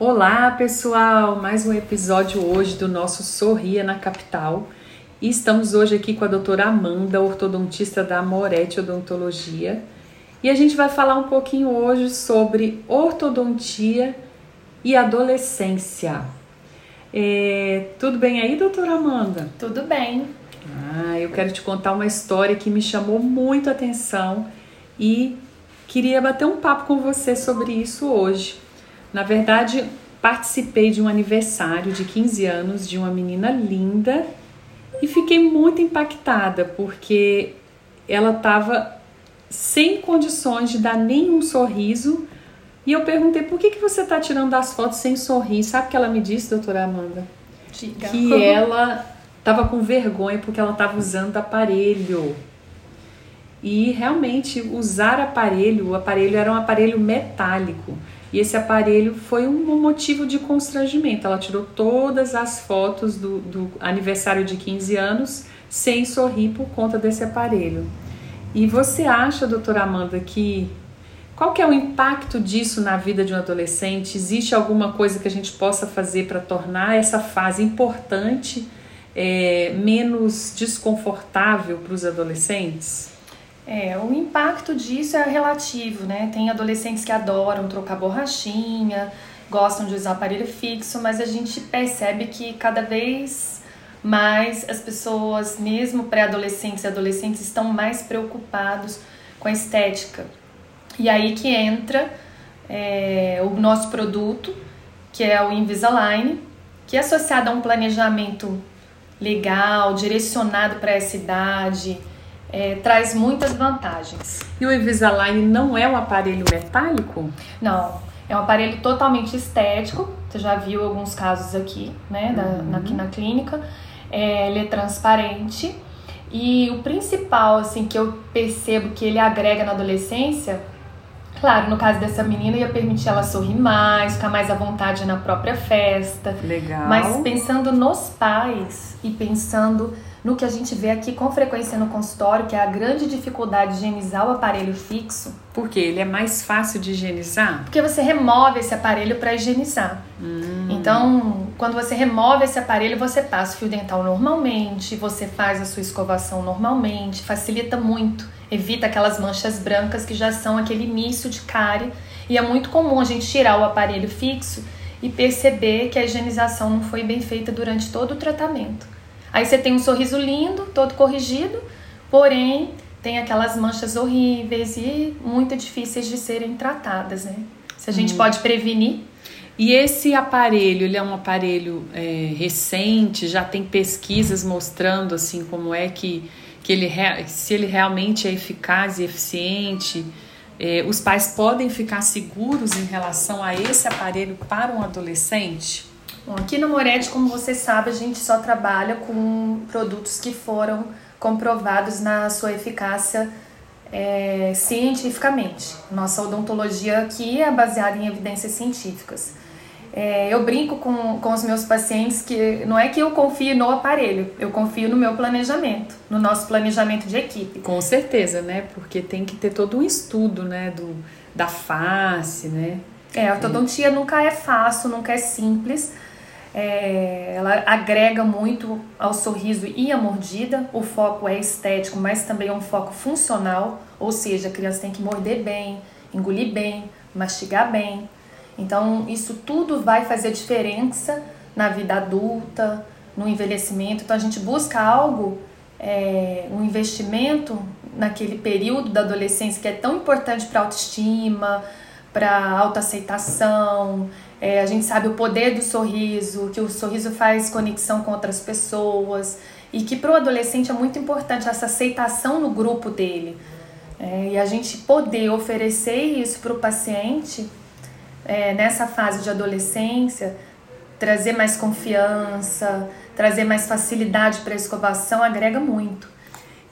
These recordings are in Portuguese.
Olá, pessoal! Mais um episódio hoje do nosso Sorria na Capital. E estamos hoje aqui com a doutora Amanda, ortodontista da Moretti Odontologia. E a gente vai falar um pouquinho hoje sobre ortodontia e adolescência. É, tudo bem aí, doutora Amanda? Tudo bem. Ah, eu quero te contar uma história que me chamou muito a atenção e queria bater um papo com você sobre isso hoje. Na verdade, participei de um aniversário de 15 anos de uma menina linda e fiquei muito impactada porque ela estava sem condições de dar nenhum sorriso. E eu perguntei por que, que você está tirando as fotos sem sorrir? Sabe o que ela me disse, doutora Amanda? Diga. Que ela estava com vergonha porque ela estava usando aparelho. E realmente usar aparelho, o aparelho era um aparelho metálico. E esse aparelho foi um motivo de constrangimento. Ela tirou todas as fotos do, do aniversário de 15 anos sem sorrir por conta desse aparelho. E você acha, doutora Amanda, que qual que é o impacto disso na vida de um adolescente? Existe alguma coisa que a gente possa fazer para tornar essa fase importante, é, menos desconfortável para os adolescentes? É, o impacto disso é relativo, né? Tem adolescentes que adoram trocar borrachinha, gostam de usar aparelho fixo, mas a gente percebe que cada vez mais as pessoas, mesmo pré-adolescentes e adolescentes, estão mais preocupados com a estética. E aí que entra é, o nosso produto, que é o Invisalign, que é associado a um planejamento legal, direcionado para essa idade, é, traz muitas vantagens. E o Invisalign não é um aparelho metálico? Não, é um aparelho totalmente estético. Você já viu alguns casos aqui, né, da, uhum. aqui na clínica. É, ele é transparente e o principal, assim, que eu percebo que ele agrega na adolescência, claro, no caso dessa menina ia permitir ela sorrir mais, ficar mais à vontade na própria festa. Legal. Mas pensando nos pais e pensando no que a gente vê aqui com frequência no consultório, que é a grande dificuldade de higienizar o aparelho fixo. Por quê? Ele é mais fácil de higienizar? Porque você remove esse aparelho para higienizar. Hum. Então, quando você remove esse aparelho, você passa o fio dental normalmente, você faz a sua escovação normalmente, facilita muito, evita aquelas manchas brancas que já são aquele início de cárie. E é muito comum a gente tirar o aparelho fixo e perceber que a higienização não foi bem feita durante todo o tratamento. Aí você tem um sorriso lindo, todo corrigido, porém tem aquelas manchas horríveis e muito difíceis de serem tratadas, né? Se a gente hum. pode prevenir. E esse aparelho, ele é um aparelho é, recente, já tem pesquisas mostrando assim como é que, que ele se ele realmente é eficaz e eficiente. É, os pais podem ficar seguros em relação a esse aparelho para um adolescente? Bom, aqui no Moretti, como você sabe, a gente só trabalha com produtos que foram comprovados na sua eficácia é, cientificamente. Nossa odontologia aqui é baseada em evidências científicas. É, eu brinco com, com os meus pacientes que não é que eu confio no aparelho, eu confio no meu planejamento, no nosso planejamento de equipe. Com certeza, né? Porque tem que ter todo um estudo, né? Do, da face, né? É, a ortodontia é. nunca é fácil, nunca é simples, é, ela agrega muito ao sorriso e à mordida. O foco é estético, mas também é um foco funcional, ou seja, a criança tem que morder bem, engolir bem, mastigar bem. Então, isso tudo vai fazer diferença na vida adulta, no envelhecimento. Então, a gente busca algo, é, um investimento naquele período da adolescência que é tão importante para a autoestima, para autoaceitação, é, a gente sabe o poder do sorriso, que o sorriso faz conexão com outras pessoas e que para o adolescente é muito importante essa aceitação no grupo dele. É, e a gente poder oferecer isso para o paciente é, nessa fase de adolescência, trazer mais confiança, trazer mais facilidade para a escovação, agrega muito.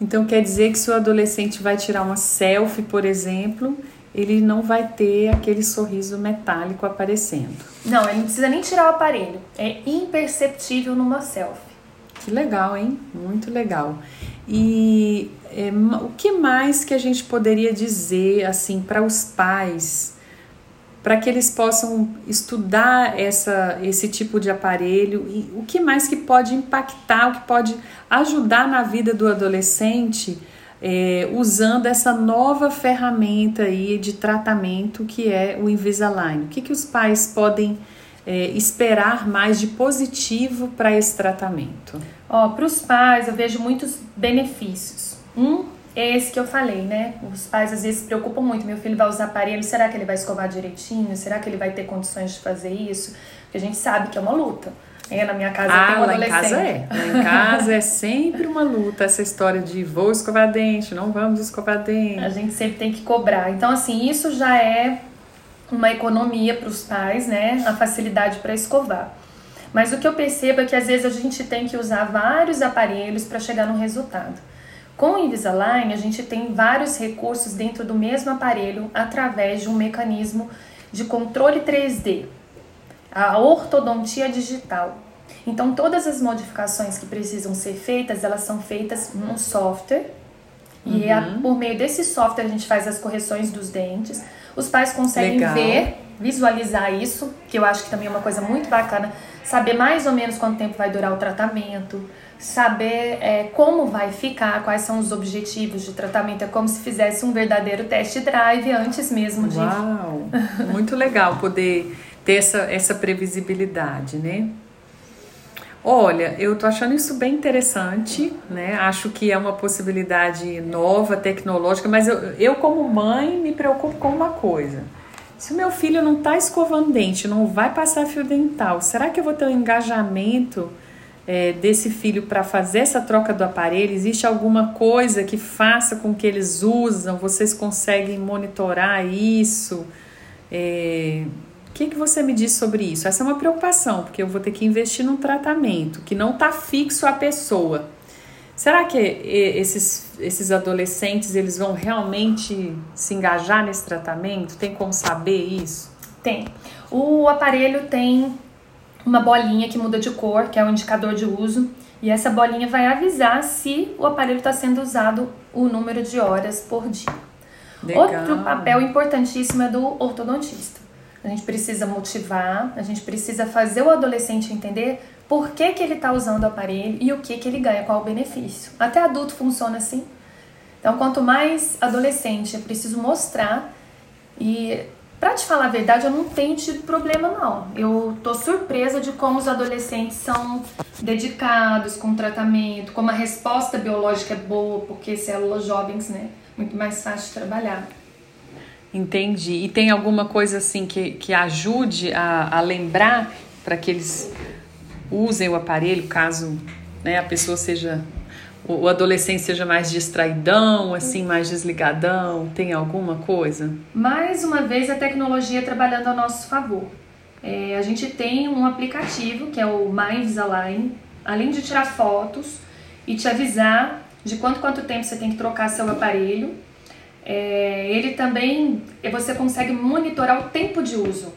Então quer dizer que se o adolescente vai tirar uma selfie, por exemplo, ele não vai ter aquele sorriso metálico aparecendo. Não, ele não precisa nem tirar o aparelho. É imperceptível numa selfie. Que legal, hein? Muito legal. E é, o que mais que a gente poderia dizer assim para os pais para que eles possam estudar essa, esse tipo de aparelho e o que mais que pode impactar, o que pode ajudar na vida do adolescente é, usando essa nova ferramenta aí de tratamento que é o Invisalign. O que, que os pais podem é, esperar mais de positivo para esse tratamento? Ó, para os pais eu vejo muitos benefícios. Um é esse que eu falei, né? Os pais às vezes se preocupam muito. Meu filho vai usar aparelho, será que ele vai escovar direitinho? Será que ele vai ter condições de fazer isso? Porque a gente sabe que é uma luta. É, na minha casa ah, tem um lá adolescente. Em casa é. Lá em casa é sempre uma luta essa história de vou escovar dente, não vamos escovar dente. A gente sempre tem que cobrar. Então, assim, isso já é uma economia para os pais, né? A facilidade para escovar. Mas o que eu percebo é que às vezes a gente tem que usar vários aparelhos para chegar no resultado. Com o Invisalign, a gente tem vários recursos dentro do mesmo aparelho através de um mecanismo de controle 3D, a ortodontia digital. Então, todas as modificações que precisam ser feitas, elas são feitas num software. E é Uhum. por meio desse software a gente faz as correções dos dentes. Os pais conseguem Legal. ver, visualizar isso, que eu acho que também é uma coisa muito bacana. Saber mais ou menos quanto tempo vai durar o tratamento, saber é, como vai ficar, quais são os objetivos de tratamento. É como se fizesse um verdadeiro test drive antes mesmo de Uau! Muito legal poder ter essa, essa previsibilidade, né? Olha, eu tô achando isso bem interessante, né? Acho que é uma possibilidade nova, tecnológica, mas eu, eu como mãe me preocupo com uma coisa. Se o meu filho não tá escovando dente, não vai passar fio dental, será que eu vou ter um engajamento é, desse filho para fazer essa troca do aparelho? Existe alguma coisa que faça com que eles usam? Vocês conseguem monitorar isso? É, o que, que você me diz sobre isso? Essa é uma preocupação, porque eu vou ter que investir num tratamento que não está fixo à pessoa. Será que esses, esses adolescentes eles vão realmente se engajar nesse tratamento? Tem como saber isso? Tem. O aparelho tem uma bolinha que muda de cor, que é o indicador de uso, e essa bolinha vai avisar se o aparelho está sendo usado o número de horas por dia. Legal. Outro papel importantíssimo é do ortodontista. A gente precisa motivar, a gente precisa fazer o adolescente entender por que, que ele está usando o aparelho e o que, que ele ganha, qual o benefício. Até adulto funciona assim. Então, quanto mais adolescente, é preciso mostrar. E, para te falar a verdade, eu não tenho tido problema, não. Eu tô surpresa de como os adolescentes são dedicados com o tratamento, como a resposta biológica é boa, porque células jovens, né? Muito mais fácil de trabalhar. Entendi. E tem alguma coisa assim que, que ajude a, a lembrar para que eles usem o aparelho, caso né, a pessoa seja. O, adolescente seja mais distraidão, assim, mais desligadão? Tem alguma coisa? Mais uma vez, a tecnologia trabalhando a nosso favor. É, a gente tem um aplicativo que é o My Invisalign, além de tirar fotos e te avisar de quanto quanto tempo você tem que trocar seu aparelho. É, ele também você consegue monitorar o tempo de uso.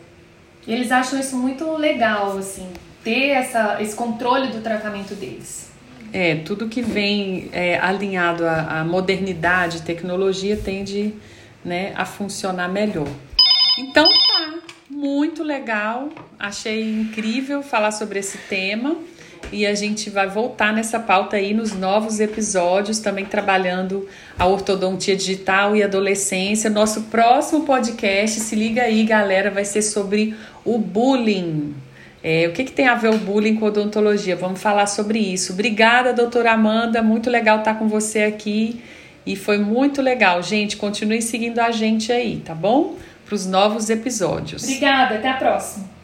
Eles acham isso muito legal, assim, ter essa, esse controle do tratamento deles. É, tudo que vem é, alinhado à, à modernidade, tecnologia, tende né, a funcionar melhor. Então tá, muito legal. Achei incrível falar sobre esse tema. E a gente vai voltar nessa pauta aí nos novos episódios, também trabalhando a ortodontia digital e adolescência. Nosso próximo podcast, se liga aí, galera, vai ser sobre o bullying. É, o que, que tem a ver o bullying com odontologia? Vamos falar sobre isso. Obrigada, doutora Amanda. Muito legal estar com você aqui. E foi muito legal. Gente, continue seguindo a gente aí, tá bom? Para os novos episódios. Obrigada, até a próxima.